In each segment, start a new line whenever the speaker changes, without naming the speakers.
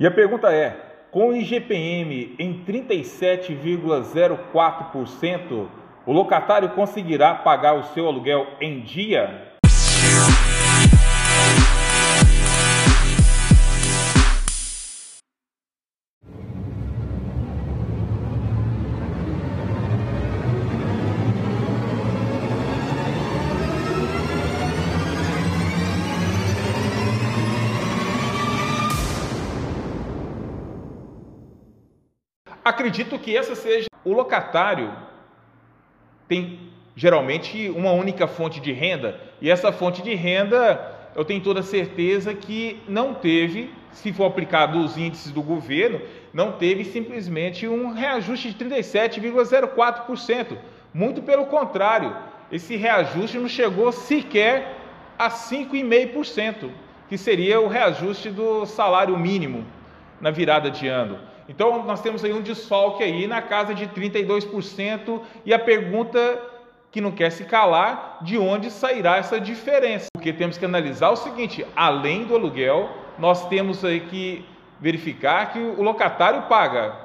E a pergunta é: com o IGPM em 37,04%, o locatário conseguirá pagar o seu aluguel em dia? Acredito que essa seja o locatário tem geralmente uma única fonte de renda e essa fonte de renda eu tenho toda certeza que não teve, se for aplicado os índices do governo, não teve simplesmente um reajuste de 37,04%. Muito pelo contrário, esse reajuste não chegou sequer a 5,5%, que seria o reajuste do salário mínimo na virada de ano. Então nós temos aí um desfalque aí na casa de 32% e a pergunta que não quer se calar, de onde sairá essa diferença? Porque temos que analisar o seguinte, além do aluguel, nós temos aí que verificar que o locatário paga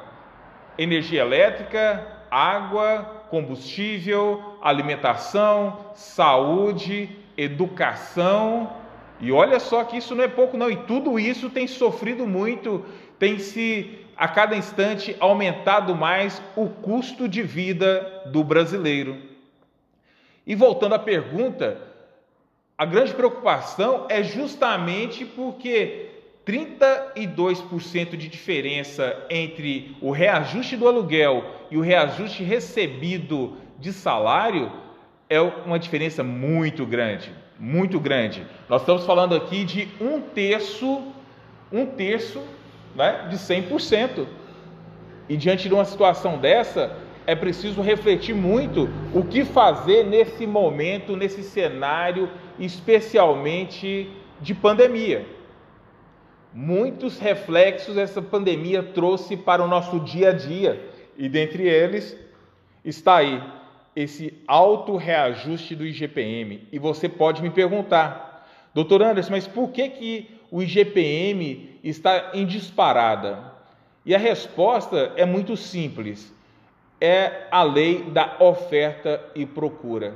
energia elétrica, água, combustível, alimentação, saúde, educação. E olha só que isso não é pouco não, e tudo isso tem sofrido muito, tem se a cada instante aumentado mais o custo de vida do brasileiro. E voltando à pergunta, a grande preocupação é justamente porque 32% de diferença entre o reajuste do aluguel e o reajuste recebido de salário é uma diferença muito grande, muito grande. Nós estamos falando aqui de um terço, um terço né, de 100%. E diante de uma situação dessa, é preciso refletir muito o que fazer nesse momento, nesse cenário, especialmente de pandemia. Muitos reflexos essa pandemia trouxe para o nosso dia a dia, e dentre eles está aí esse alto reajuste do IGPM. E você pode me perguntar, doutor Anderson, mas por que, que o IGPM está em disparada? E a resposta é muito simples: é a lei da oferta e procura.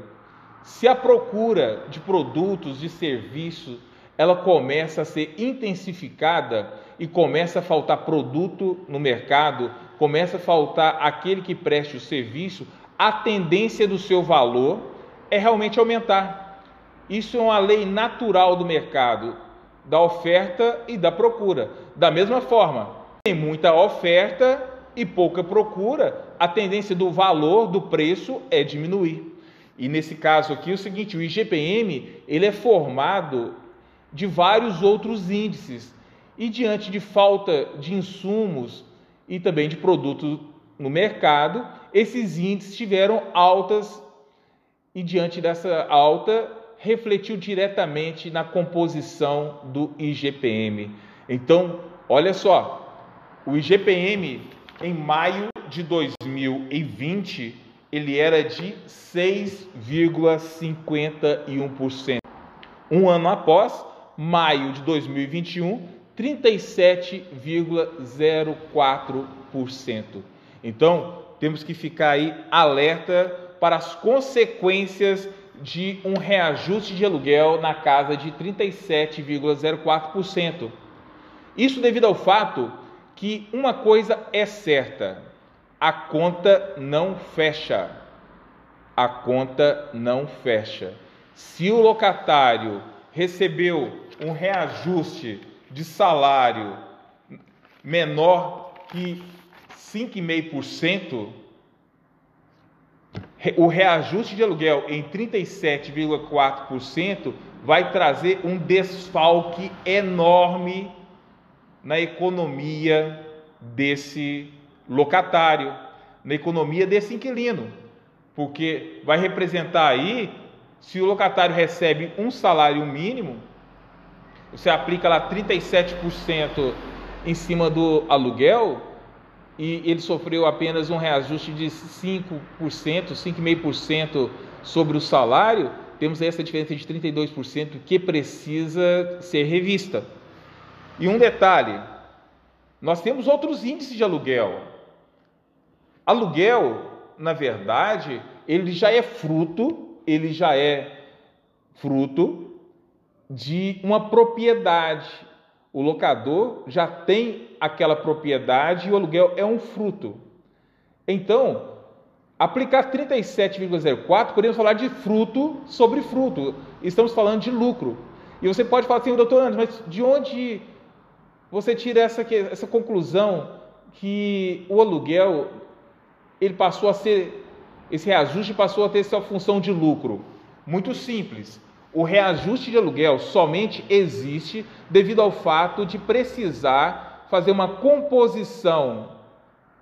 Se a procura de produtos, de serviços, ela começa a ser intensificada e começa a faltar produto no mercado, começa a faltar aquele que preste o serviço, a tendência do seu valor é realmente aumentar. Isso é uma lei natural do mercado da oferta e da procura. Da mesma forma, tem muita oferta e pouca procura, a tendência do valor do preço é diminuir. E nesse caso aqui é o seguinte, o IGPM, ele é formado de vários outros índices. E diante de falta de insumos e também de produtos no mercado, esses índices tiveram altas e diante dessa alta refletiu diretamente na composição do IGPM. Então, olha só, o IGPM em maio de 2020 ele era de 6,51%. Um ano após, maio de 2021, 37,04%. Então, temos que ficar aí alerta para as consequências de um reajuste de aluguel na casa de 37,04%. Isso devido ao fato que uma coisa é certa: a conta não fecha. A conta não fecha. Se o locatário recebeu um reajuste de salário menor que 5,5%, o reajuste de aluguel em 37,4% vai trazer um desfalque enorme na economia desse locatário, na economia desse inquilino, porque vai representar aí, se o locatário recebe um salário mínimo, você aplica lá 37% em cima do aluguel, e ele sofreu apenas um reajuste de 5%, 5,5% sobre o salário, temos essa diferença de 32% que precisa ser revista. E um detalhe: Nós temos outros índices de aluguel. Aluguel, na verdade, ele já é fruto, ele já é fruto de uma propriedade. O locador já tem aquela propriedade e o aluguel é um fruto. Então, aplicar 37,04, podemos falar de fruto sobre fruto. Estamos falando de lucro. E você pode falar assim, doutor Anderson, mas de onde você tira essa, essa conclusão que o aluguel ele passou a ser, esse reajuste passou a ter sua função de lucro? Muito simples. O reajuste de aluguel somente existe devido ao fato de precisar fazer uma composição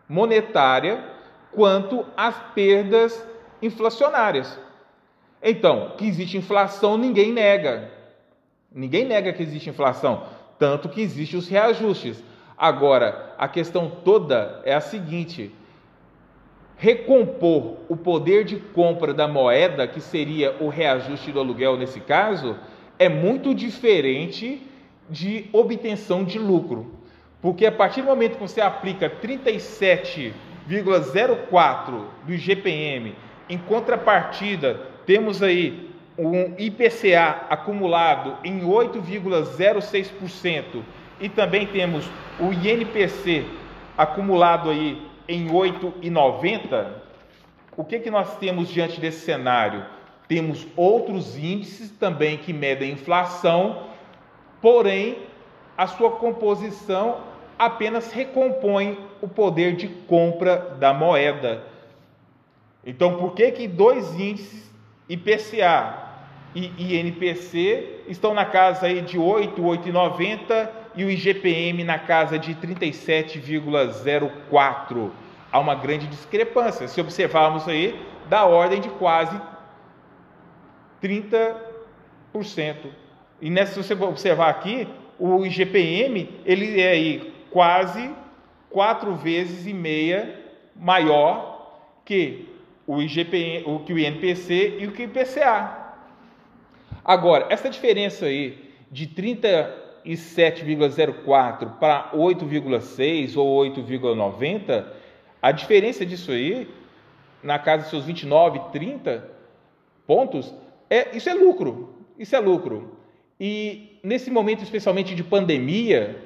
monetária quanto às perdas inflacionárias. Então, que existe inflação, ninguém nega. Ninguém nega que existe inflação, tanto que existem os reajustes. Agora, a questão toda é a seguinte: recompor o poder de compra da moeda, que seria o reajuste do aluguel nesse caso, é muito diferente de obtenção de lucro. Porque a partir do momento que você aplica 37,04 do IGPM, em contrapartida, temos aí um IPCA acumulado em 8,06% e também temos o INPC acumulado aí em 8,90, o que, que nós temos diante desse cenário? Temos outros índices também que medem inflação, porém a sua composição apenas recompõe o poder de compra da moeda. Então, por que que dois índices IPCA e INPC estão na casa aí de 8, 8,90 e o IGPM na casa de 37,04. Há uma grande discrepância. Se observarmos aí, da ordem de quase 30%. E nessa, se você observar aqui, o IGPM ele é aí quase quatro vezes e meia maior que o IGPM, o que o INPC e o que o IPCA. Agora, essa diferença aí de 30 7,04 para 8,6 ou 8,90, a diferença disso aí, na casa dos seus 29, 30 pontos, é, isso é lucro. Isso é lucro. E nesse momento, especialmente de pandemia,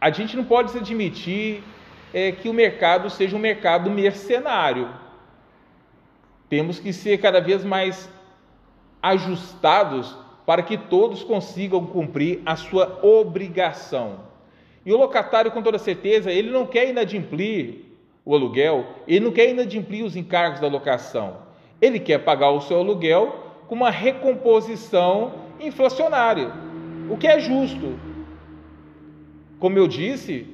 a gente não pode admitir é, que o mercado seja um mercado mercenário. Temos que ser cada vez mais ajustados para que todos consigam cumprir a sua obrigação. E o locatário, com toda certeza, ele não quer inadimplir o aluguel, ele não quer inadimplir os encargos da locação. Ele quer pagar o seu aluguel com uma recomposição inflacionária, o que é justo. Como eu disse,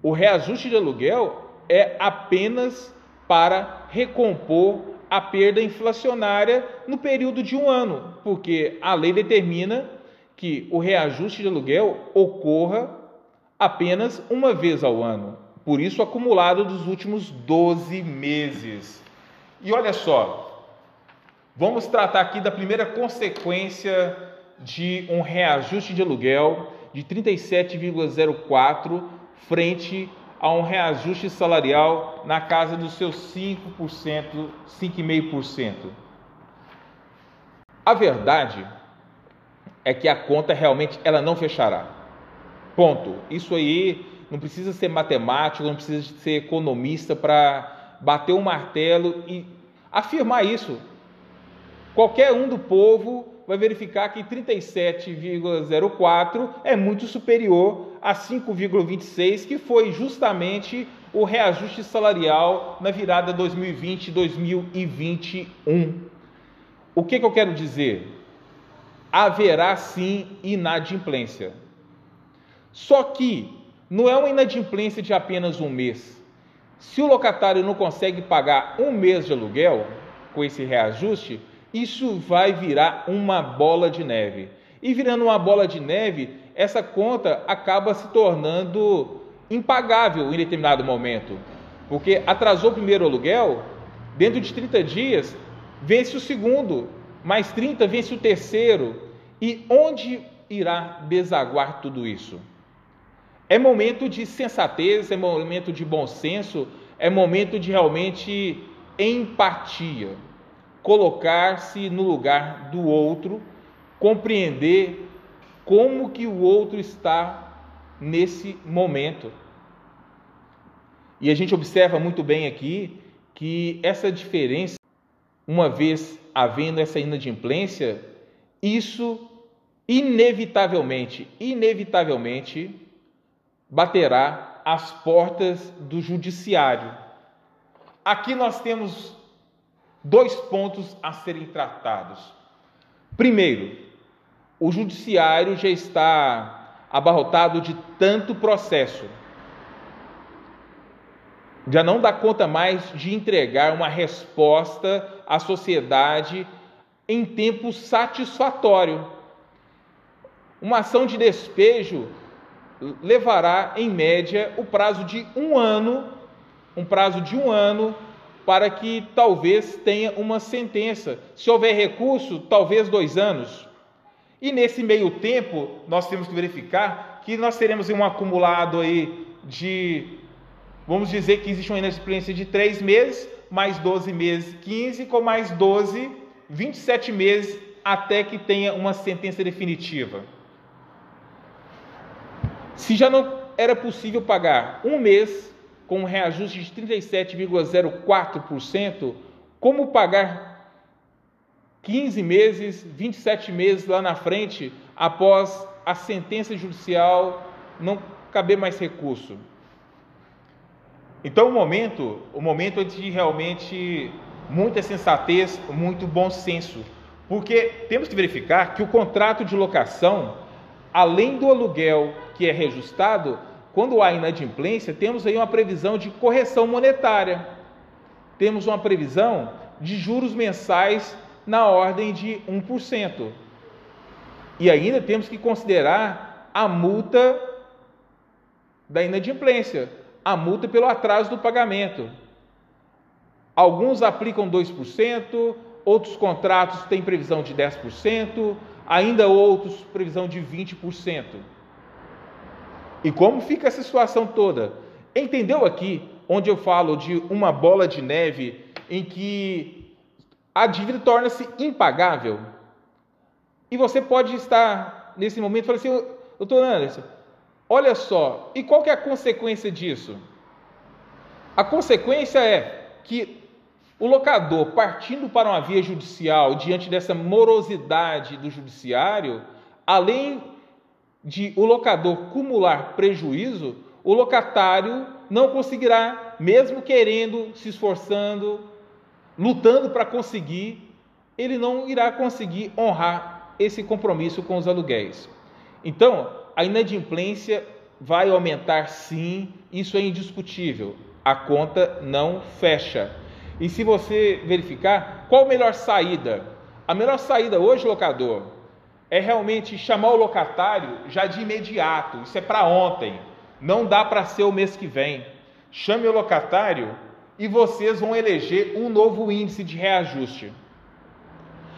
o reajuste de aluguel é apenas para recompor a perda inflacionária no período de um ano, porque a lei determina que o reajuste de aluguel ocorra apenas uma vez ao ano, por isso acumulado dos últimos 12 meses. E olha só, vamos tratar aqui da primeira consequência de um reajuste de aluguel de 37,04 frente a um reajuste salarial na casa dos seus 5%, 5,5%. A verdade é que a conta realmente ela não fechará. Ponto. Isso aí não precisa ser matemático, não precisa ser economista para bater o um martelo e afirmar isso. Qualquer um do povo vai verificar que 37,04 é muito superior a 5,26, que foi justamente o reajuste salarial na virada 2020-2021. O que, que eu quero dizer? Haverá sim inadimplência. Só que não é uma inadimplência de apenas um mês. Se o locatário não consegue pagar um mês de aluguel com esse reajuste, isso vai virar uma bola de neve. E virando uma bola de neve, essa conta acaba se tornando impagável em determinado momento. Porque atrasou o primeiro aluguel, dentro de 30 dias, vence o segundo, mais 30 vence o terceiro. E onde irá desaguar tudo isso? É momento de sensatez, é momento de bom senso, é momento de realmente empatia, colocar-se no lugar do outro, compreender como que o outro está nesse momento. E a gente observa muito bem aqui que essa diferença, uma vez havendo essa inadimplência, isso inevitavelmente, inevitavelmente baterá às portas do judiciário. Aqui nós temos dois pontos a serem tratados. Primeiro, o judiciário já está abarrotado de tanto processo. Já não dá conta mais de entregar uma resposta à sociedade em tempo satisfatório. Uma ação de despejo levará, em média, o prazo de um ano, um prazo de um ano, para que talvez tenha uma sentença. Se houver recurso, talvez dois anos. E nesse meio tempo, nós temos que verificar que nós teremos um acumulado aí de, vamos dizer que existe uma inexperiência de três meses, mais 12 meses, 15, com mais 12, 27 meses, até que tenha uma sentença definitiva. Se já não era possível pagar um mês com um reajuste de 37,04%, como pagar 15 meses, 27 meses lá na frente, após a sentença judicial não caber mais recurso? Então, o momento, o momento é de realmente muita sensatez, muito bom senso, porque temos que verificar que o contrato de locação, além do aluguel que é reajustado, quando há inadimplência, temos aí uma previsão de correção monetária. Temos uma previsão de juros mensais na ordem de 1%. E ainda temos que considerar a multa da inadimplência, a multa pelo atraso do pagamento. Alguns aplicam 2%, outros contratos têm previsão de 10%, ainda outros previsão de 20%. E como fica essa situação toda? Entendeu aqui onde eu falo de uma bola de neve em que a dívida torna-se impagável? E você pode estar nesse momento falando assim, doutor Anderson, olha só, e qual que é a consequência disso? A consequência é que o locador, partindo para uma via judicial, diante dessa morosidade do judiciário, além de o locador cumular prejuízo, o locatário não conseguirá, mesmo querendo, se esforçando, lutando para conseguir, ele não irá conseguir honrar esse compromisso com os aluguéis. Então, a inadimplência vai aumentar sim, isso é indiscutível. A conta não fecha. E se você verificar, qual a melhor saída? A melhor saída hoje, locador, é realmente chamar o locatário já de imediato. Isso é para ontem. Não dá para ser o mês que vem. Chame o locatário e vocês vão eleger um novo índice de reajuste.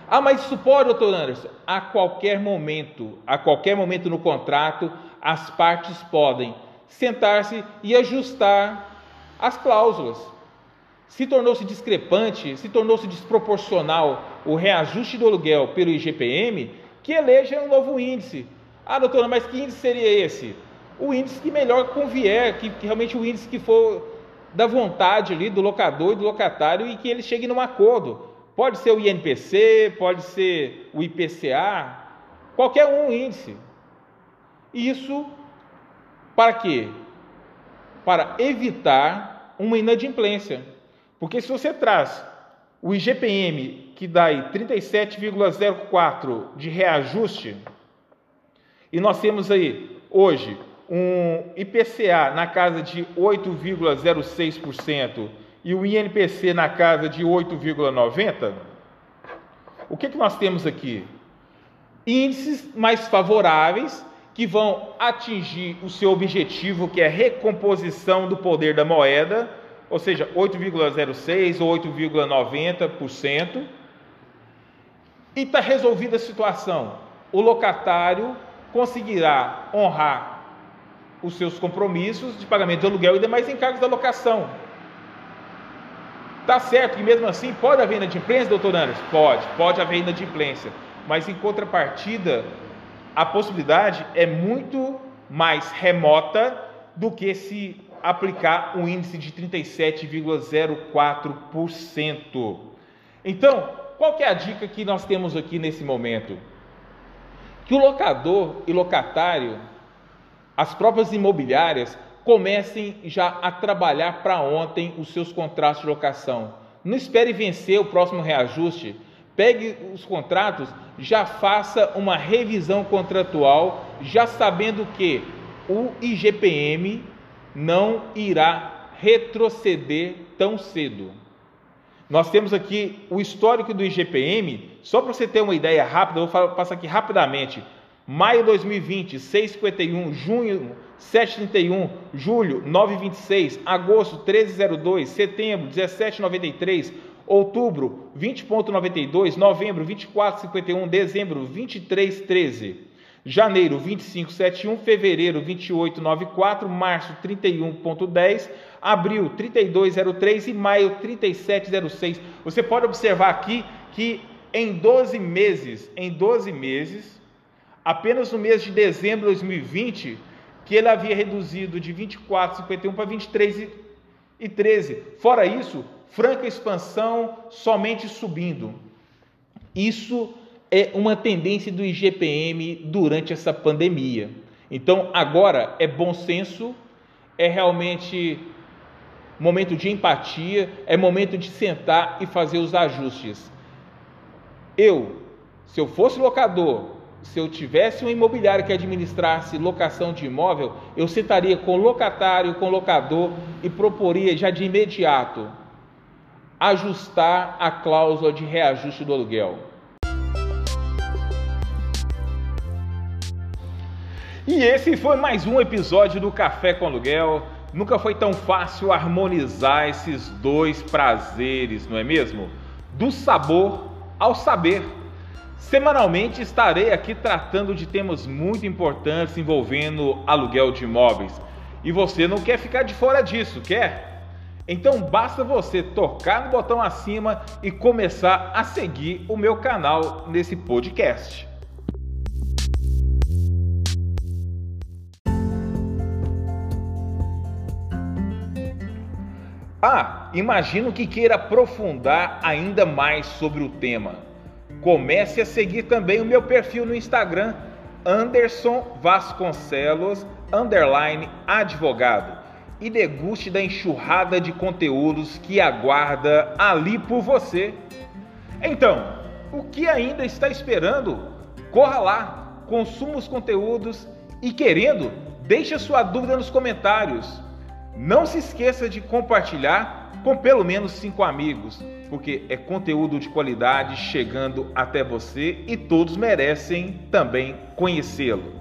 Ah, mas isso pode, doutor Anderson? A qualquer momento, a qualquer momento no contrato, as partes podem sentar-se e ajustar as cláusulas. Se tornou-se discrepante, se tornou-se desproporcional o reajuste do aluguel pelo IGPM, que eleja um novo índice. Ah, doutora, mas que índice seria esse? O índice que melhor convier, que, que realmente o índice que for da vontade ali do locador e do locatário e que ele chegue num acordo. Pode ser o INPC, pode ser o IPCA, qualquer um índice. Isso para quê? Para evitar uma inadimplência. Porque se você traz o IGPM, que dá 37,04 de reajuste, e nós temos aí hoje um IPCA na casa de 8,06% e o INPC na casa de 8,90%, o que, que nós temos aqui? Índices mais favoráveis que vão atingir o seu objetivo, que é recomposição do poder da moeda, ou seja, 8,06% ou 8,90%, e está resolvida a situação. O locatário conseguirá honrar os seus compromissos de pagamento de aluguel e demais encargos da locação. Tá certo que mesmo assim pode haver inadimplência, doutor Anderson? Pode, pode haver inadimplência. Mas em contrapartida, a possibilidade é muito mais remota do que se aplicar um índice de 37,04%. Então, qual é a dica que nós temos aqui nesse momento? Que o locador e locatário, as próprias imobiliárias, comecem já a trabalhar para ontem os seus contratos de locação. Não espere vencer o próximo reajuste. Pegue os contratos, já faça uma revisão contratual, já sabendo que o IGPM não irá retroceder tão cedo. Nós temos aqui o histórico do IGPM, só para você ter uma ideia rápida, eu vou passar aqui rapidamente. Maio 2020, 6,51, junho 7,31, julho 9,26, agosto 13,02, setembro 17,93, outubro 20,92, novembro 24,51, dezembro 23,13, janeiro 25,71, fevereiro 28,94, março 31,10, abril 32,03 e maio 37,06. Você pode observar aqui que em 12 meses, em 12 meses, apenas no mês de dezembro de 2020, que ele havia reduzido de 24,51 para 23,13. Fora isso, franca expansão somente subindo. Isso é uma tendência do IGPM durante essa pandemia. Então, agora é bom senso, é realmente momento de empatia, é momento de sentar e fazer os ajustes. Eu, se eu fosse locador, se eu tivesse um imobiliário que administrasse locação de imóvel, eu sentaria com locatário, com locador e proporia já de imediato ajustar a cláusula de reajuste do aluguel. E esse foi mais um episódio do Café com Aluguel. Nunca foi tão fácil harmonizar esses dois prazeres, não é mesmo? Do sabor ao saber. Semanalmente estarei aqui tratando de temas muito importantes envolvendo aluguel de imóveis. E você não quer ficar de fora disso, quer? Então basta você tocar no botão acima e começar a seguir o meu canal nesse podcast. Ah, imagino que queira aprofundar ainda mais sobre o tema. Comece a seguir também o meu perfil no Instagram, Anderson Vasconcelos, underline advogado, e deguste da enxurrada de conteúdos que aguarda ali por você. Então, o que ainda está esperando? Corra lá, consuma os conteúdos e querendo, deixe sua dúvida nos comentários. Não se esqueça de compartilhar com pelo menos cinco amigos porque é conteúdo de qualidade chegando até você e todos merecem também conhecê-lo.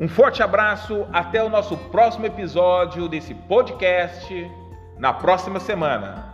Um forte abraço, até o nosso próximo episódio desse podcast na próxima semana.